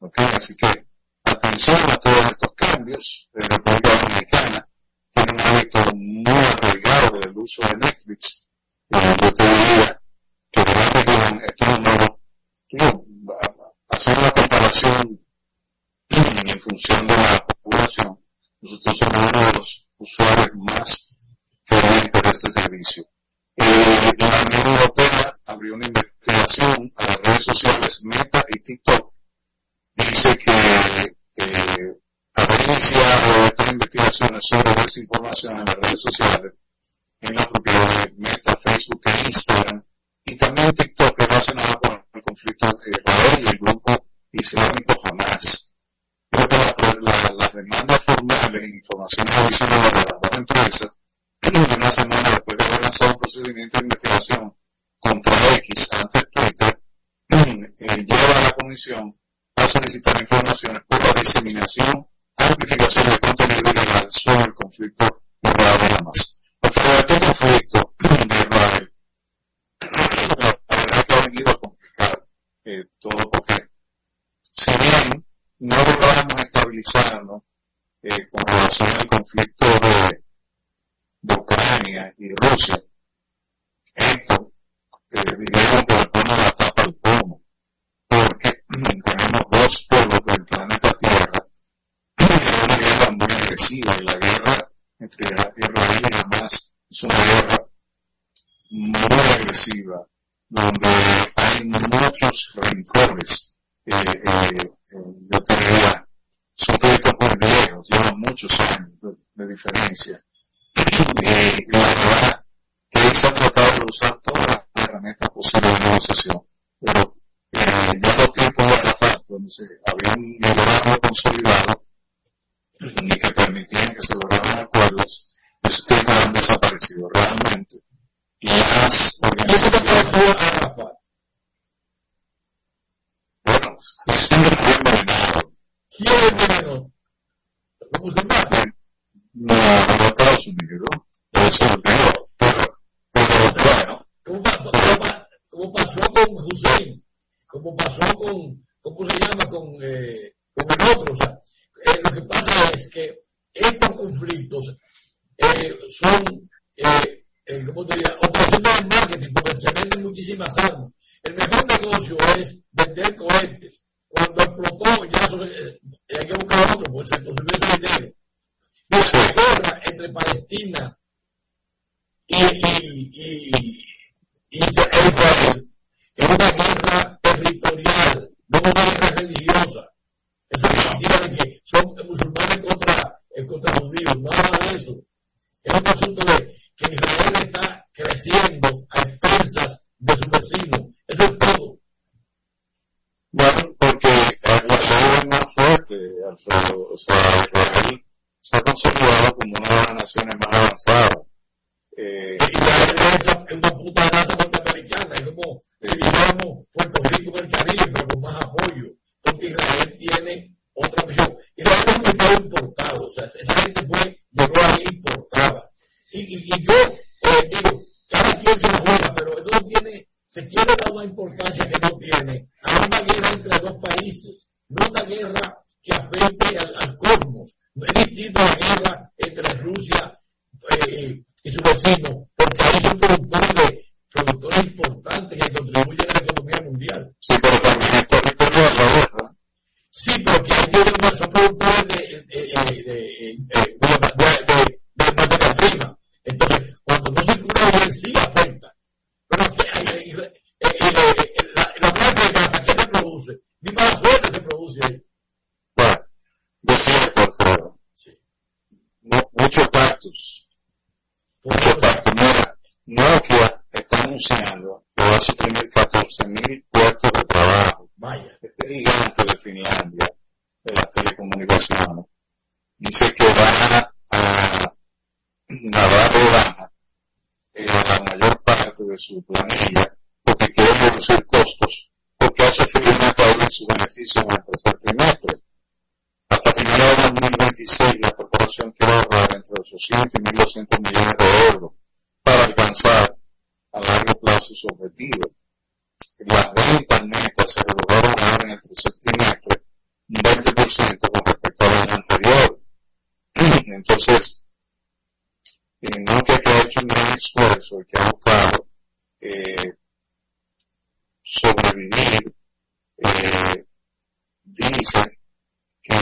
¿Okay? Así que atención a todos estos cambios. La República Dominicana tiene un hábito muy arraigado del uso de Netflix. Eh, yo te diría que de la región, esto es un modo, no, hacer una comparación en función de la población, nosotros somos han desaparecido realmente. Las organizaciones... Bueno, es un envenenado. ¿Quién envenenó? ¿Cómo se llama? No, no Estados Unidos. Eso lo digo. Pero, pero bueno. ¿Cómo, pasó, cómo pasó con Hussein? ¿Cómo pasó con, cómo se llama, con, eh, con el otro? O sea, eh, lo que pasa es que estos conflictos eh, son, eh, eh, ¿cómo te diría? Operaciones de marketing, porque se venden muchísimas armas. El mejor negocio es vender cohetes. Cuando explotó, ya sobre, eh, hay que buscar otro, pues se consumió ese dinero. La guerra entre Palestina y, y, y, y Israel es una guerra territorial, no una guerra religiosa. Eso significa que son musulmanes contra, eh, contra judíos, nada de eso. Es un asunto de que Israel está creciendo a expensas de su vecino. Eso es todo. Bueno, porque Israel es más fuerte, Alfredo. O sea, Israel está consolidado como una de las naciones más avanzadas. Eh, Israel es una puta raza norteamericana, es como si dijéramos Puerto Rico en el Caribe, pero con más apoyo. Porque Israel tiene otra. Israel es un estado importado, o sea, esa gente fue, llegó ahí importada. Y, y, y yo eh, digo, cada quien se la juega, pero no tiene, se quiere dar una importancia que no tiene a una guerra entre dos países, no una guerra que afecte al, cosmos. No es distinto a la guerra entre Rusia eh, y su vecino, porque ahí son productores, de, productores importantes que contribuyen a la economía mundial. sí, pero también es territorial la guerra. Sí, pero que hay tienen una, son productores de, de, de, de, de, de, de, de materia prima. Entonces, cuando no circula bien, sí. Pero que, eh, eh, eh, eh, la, la planta de gas, ¿qué se produce? Ni mala suerte se produce ahí. Bueno, Desierto, Alfredo. Sí. Mu- mucho cactus. Mucho cactus. Mira, Nokia está anunciando que va a suprimir 14.000 puestos de trabajo. Vaya. Este gigante de Finlandia, de las telecomunicaciones, dice que va a, a dar de baja eh, la mayor parte de su planilla porque quiere reducir costos porque ha sufrido una caída en su beneficio en el tercer trimestre. Hasta finales de 2026 la corporación quiere ahorrar entre 800 y 1.200 millones de euros para alcanzar a largo plazo su objetivo. Las ventas netas se redujeron ahora en el tercer trimestre un 20% con respecto al año anterior. Entonces, eh, Nokia que ha hecho un gran esfuerzo y que ha buscado eh, sobrevivir, eh, dice que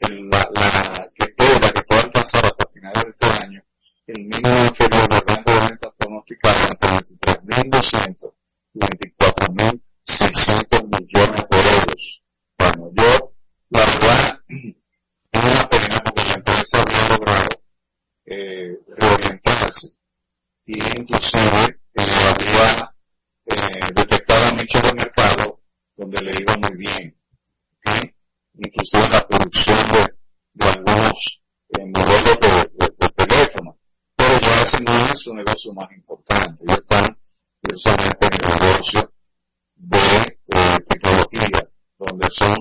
el- la, la, que espera que pueda alcanzar hasta finales de este año el mínimo inferior del rango de ventas pronosticado entre 23.200 y 24.600 millones de euros. Bueno, yo, la verdad, es una pena porque la empresa había logrado eh, reorientarse y inclusive eh, había eh, detectado nichos de mercado donde le iba muy bien. ¿ok? Inclusive la producción de, de algunos eh, modelos de, de, de teléfono. Pero ya ese no es su negocio más importante. Ellos están precisamente en el negocio de eh, tecnología, donde son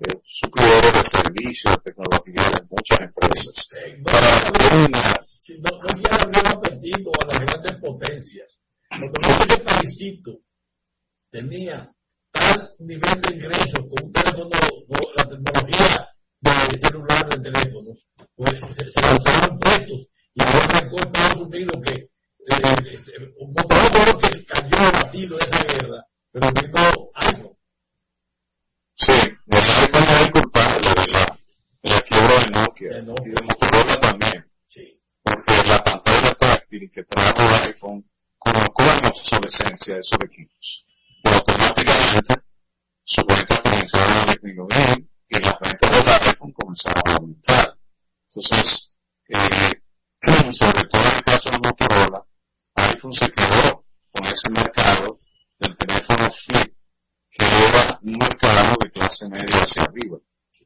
eh, suplidores de servicios de tecnología de muchas empresas. Eh, no, Para terminar, si no, no quiere abrir un apetito a las grandes potencias. Porque no ese paísito tenía tal nivel de ingresos con un teléfono, con la tecnología de celular, de teléfonos, pues se, se puestos y ahora arrancó Estados Unidos que eh, mostró todo lo que cayó abatido de esa guerra, pero vino iPhone. sí, el iPhone es el culpable de la, de la quiebra de Nokia De Nokia. y de Motorola también. Sí. porque la pantalla táctil que trajo el iPhone colocó en obsolescencia de esos equipos. Y automáticamente sus ventas comenzaron a disminuir y las ventas del iPhone comenzaron a aumentar. Entonces, eh, [clears throat] sobre todo en el caso de Motorola, iPhone se quedó con ese mercado del teléfono flip, que era un mercado de clase media hacia arriba.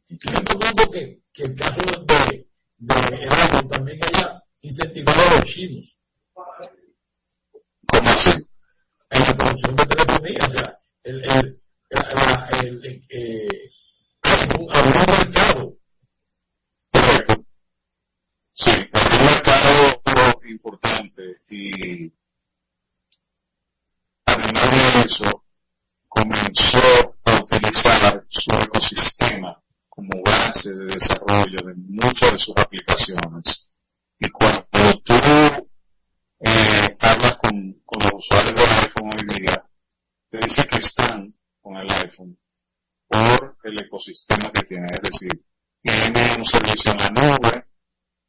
Yo que, que el caso de, de iPhone también haya incentivado a los chinos la producción de telefonía. O sea, el, el, la- el, eh, iPhone abrió un mercado. Correcto. Sí, es un mercado importante y además de eso comenzó a utilizar su ecosistema como base de desarrollo de muchas de sus aplicaciones. Y cuando tú eh, con, los usuarios del iPhone hoy día, te dicen que están con el iPhone por el ecosistema que tiene, es decir, tiene un servicio en la nube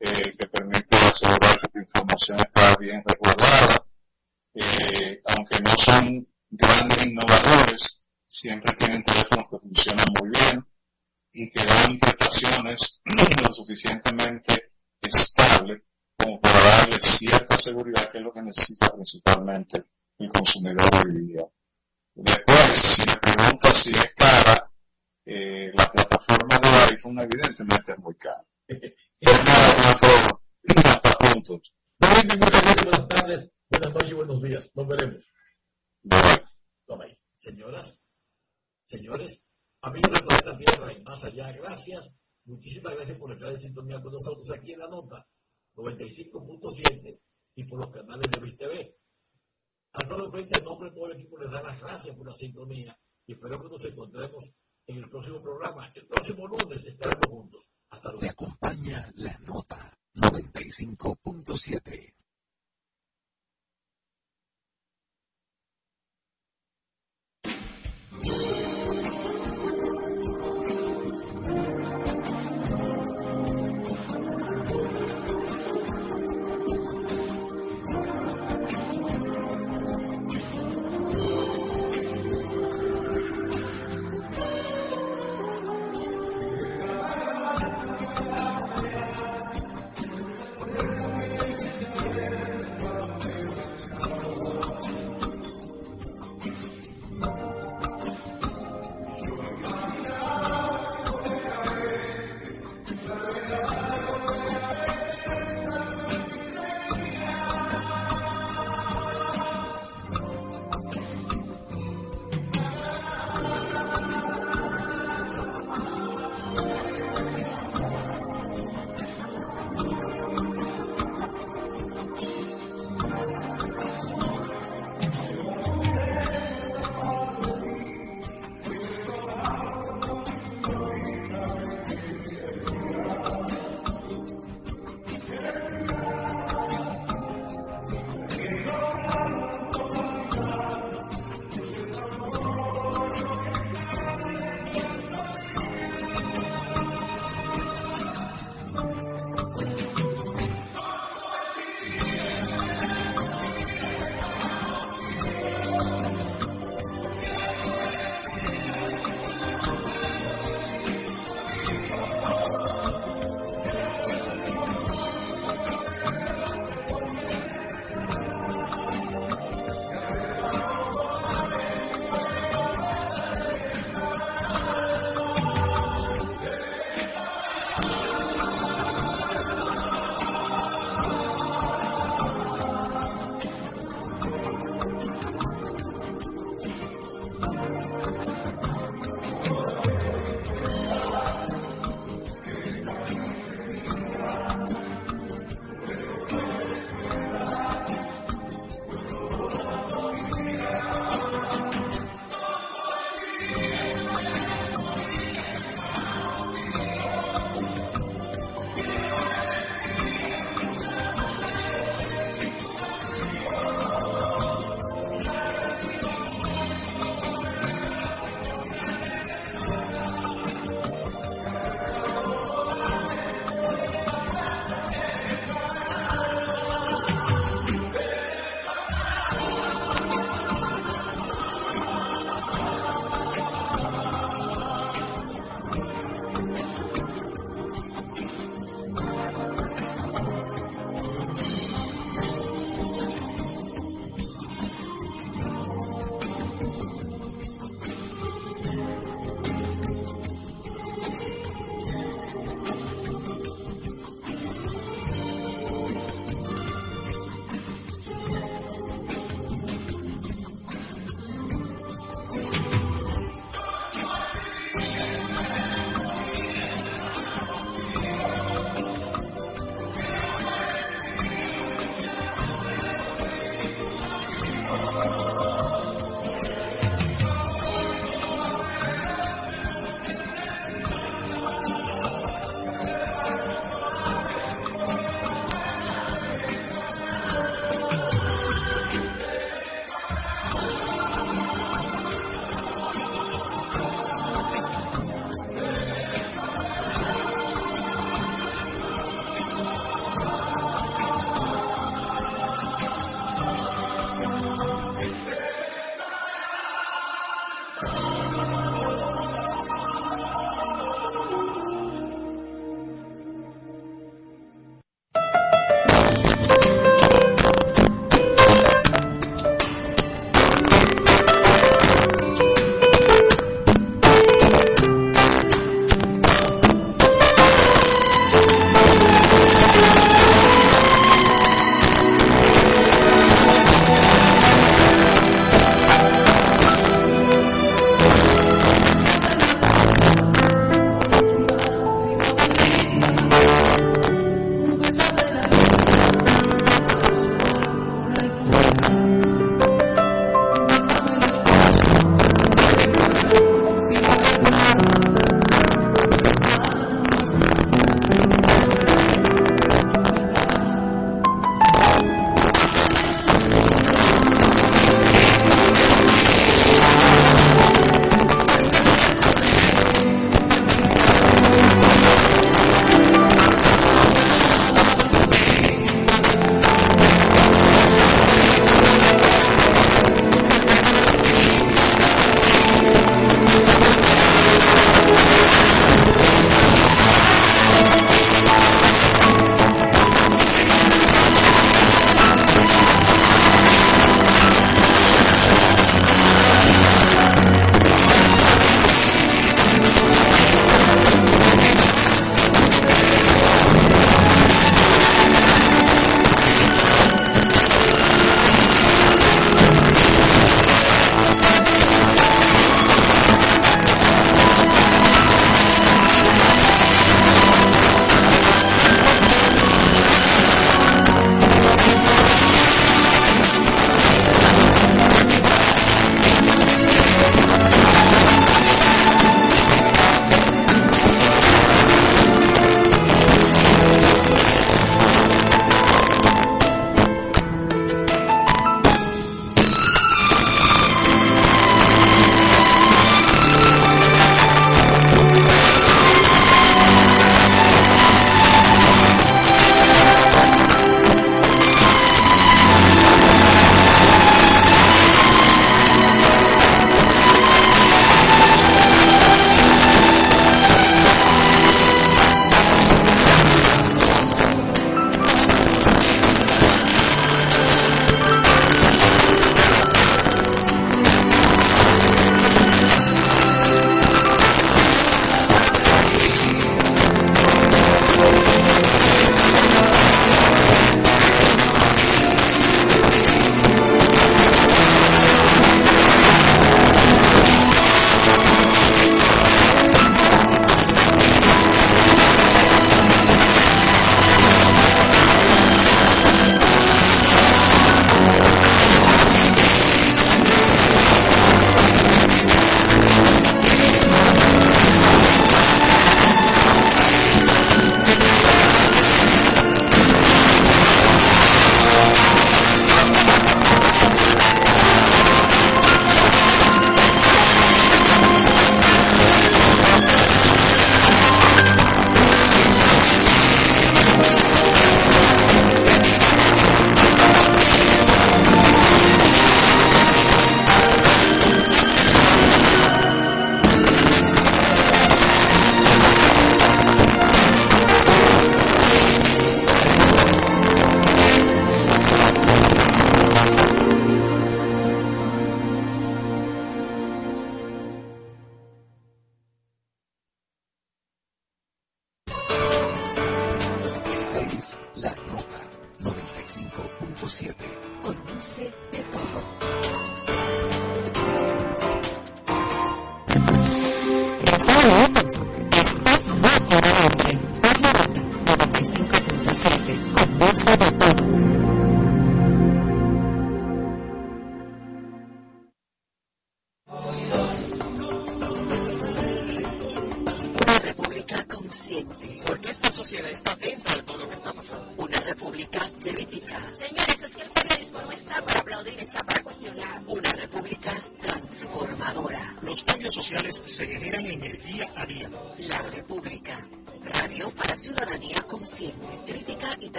eh, que permite asegurar que tu información está bien resguardada, eh, aunque no son grandes innovadores, siempre tienen teléfonos que funcionan muy bien y que dan prestaciones [clears throat] lo suficientemente estables como para darle cierta seguridad que es lo que necesita principalmente el consumidor hoy día. Después, si me preguntas si es cara, eh, la plataforma de iPhone evidentemente es muy cara. [laughs] Pero nada, Alfredo, hasta puntos. Buenas tardes, buenas noches y buenos días. Nos veremos. Bye. Señoras, señores, amigos de Planeta Tierra y más allá, gracias. Muchísimas gracias por estar en sintonía con nosotros aquí en la nota 95.7 y por los canales de Viz TV. Alfredo Frente, en nombre de todo el equipo, les da las gracias por la sintonía y espero que nos encontremos en el próximo programa. El próximo lunes estaremos juntos. Hasta Te luego. acompaña la nota 95.7.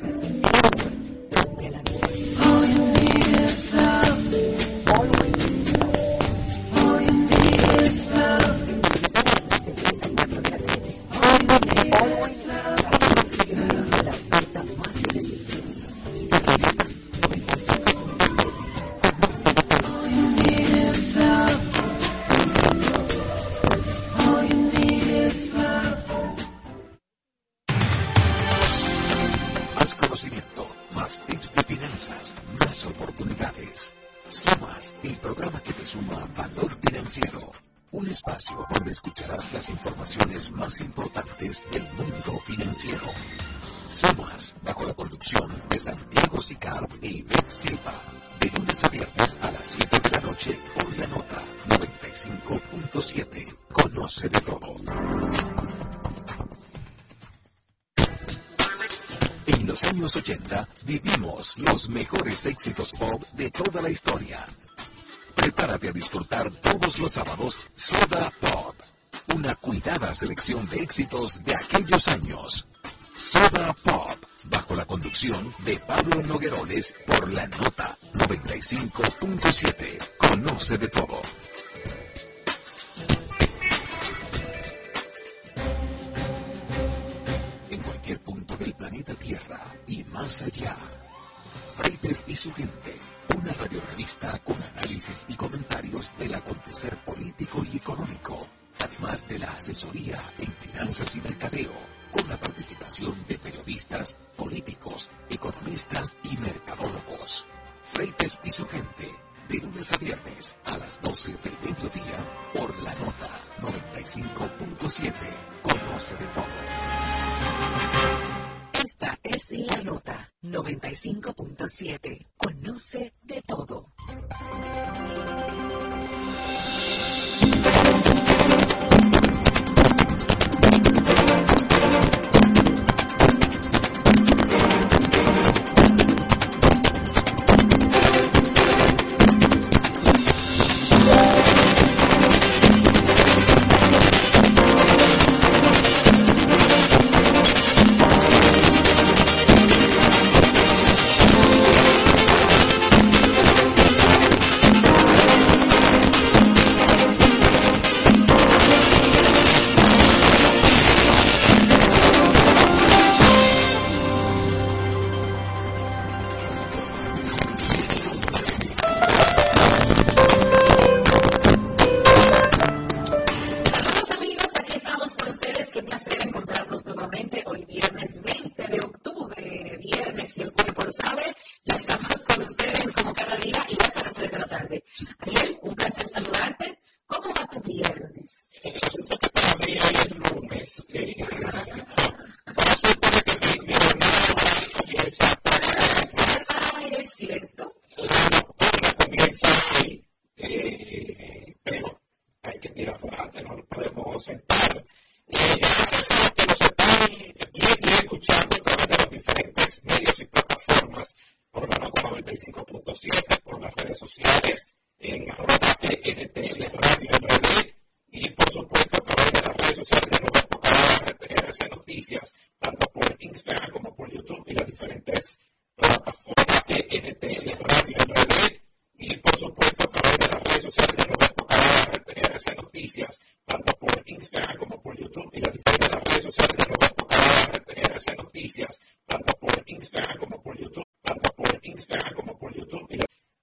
cambia 95.7. Conoce de todo.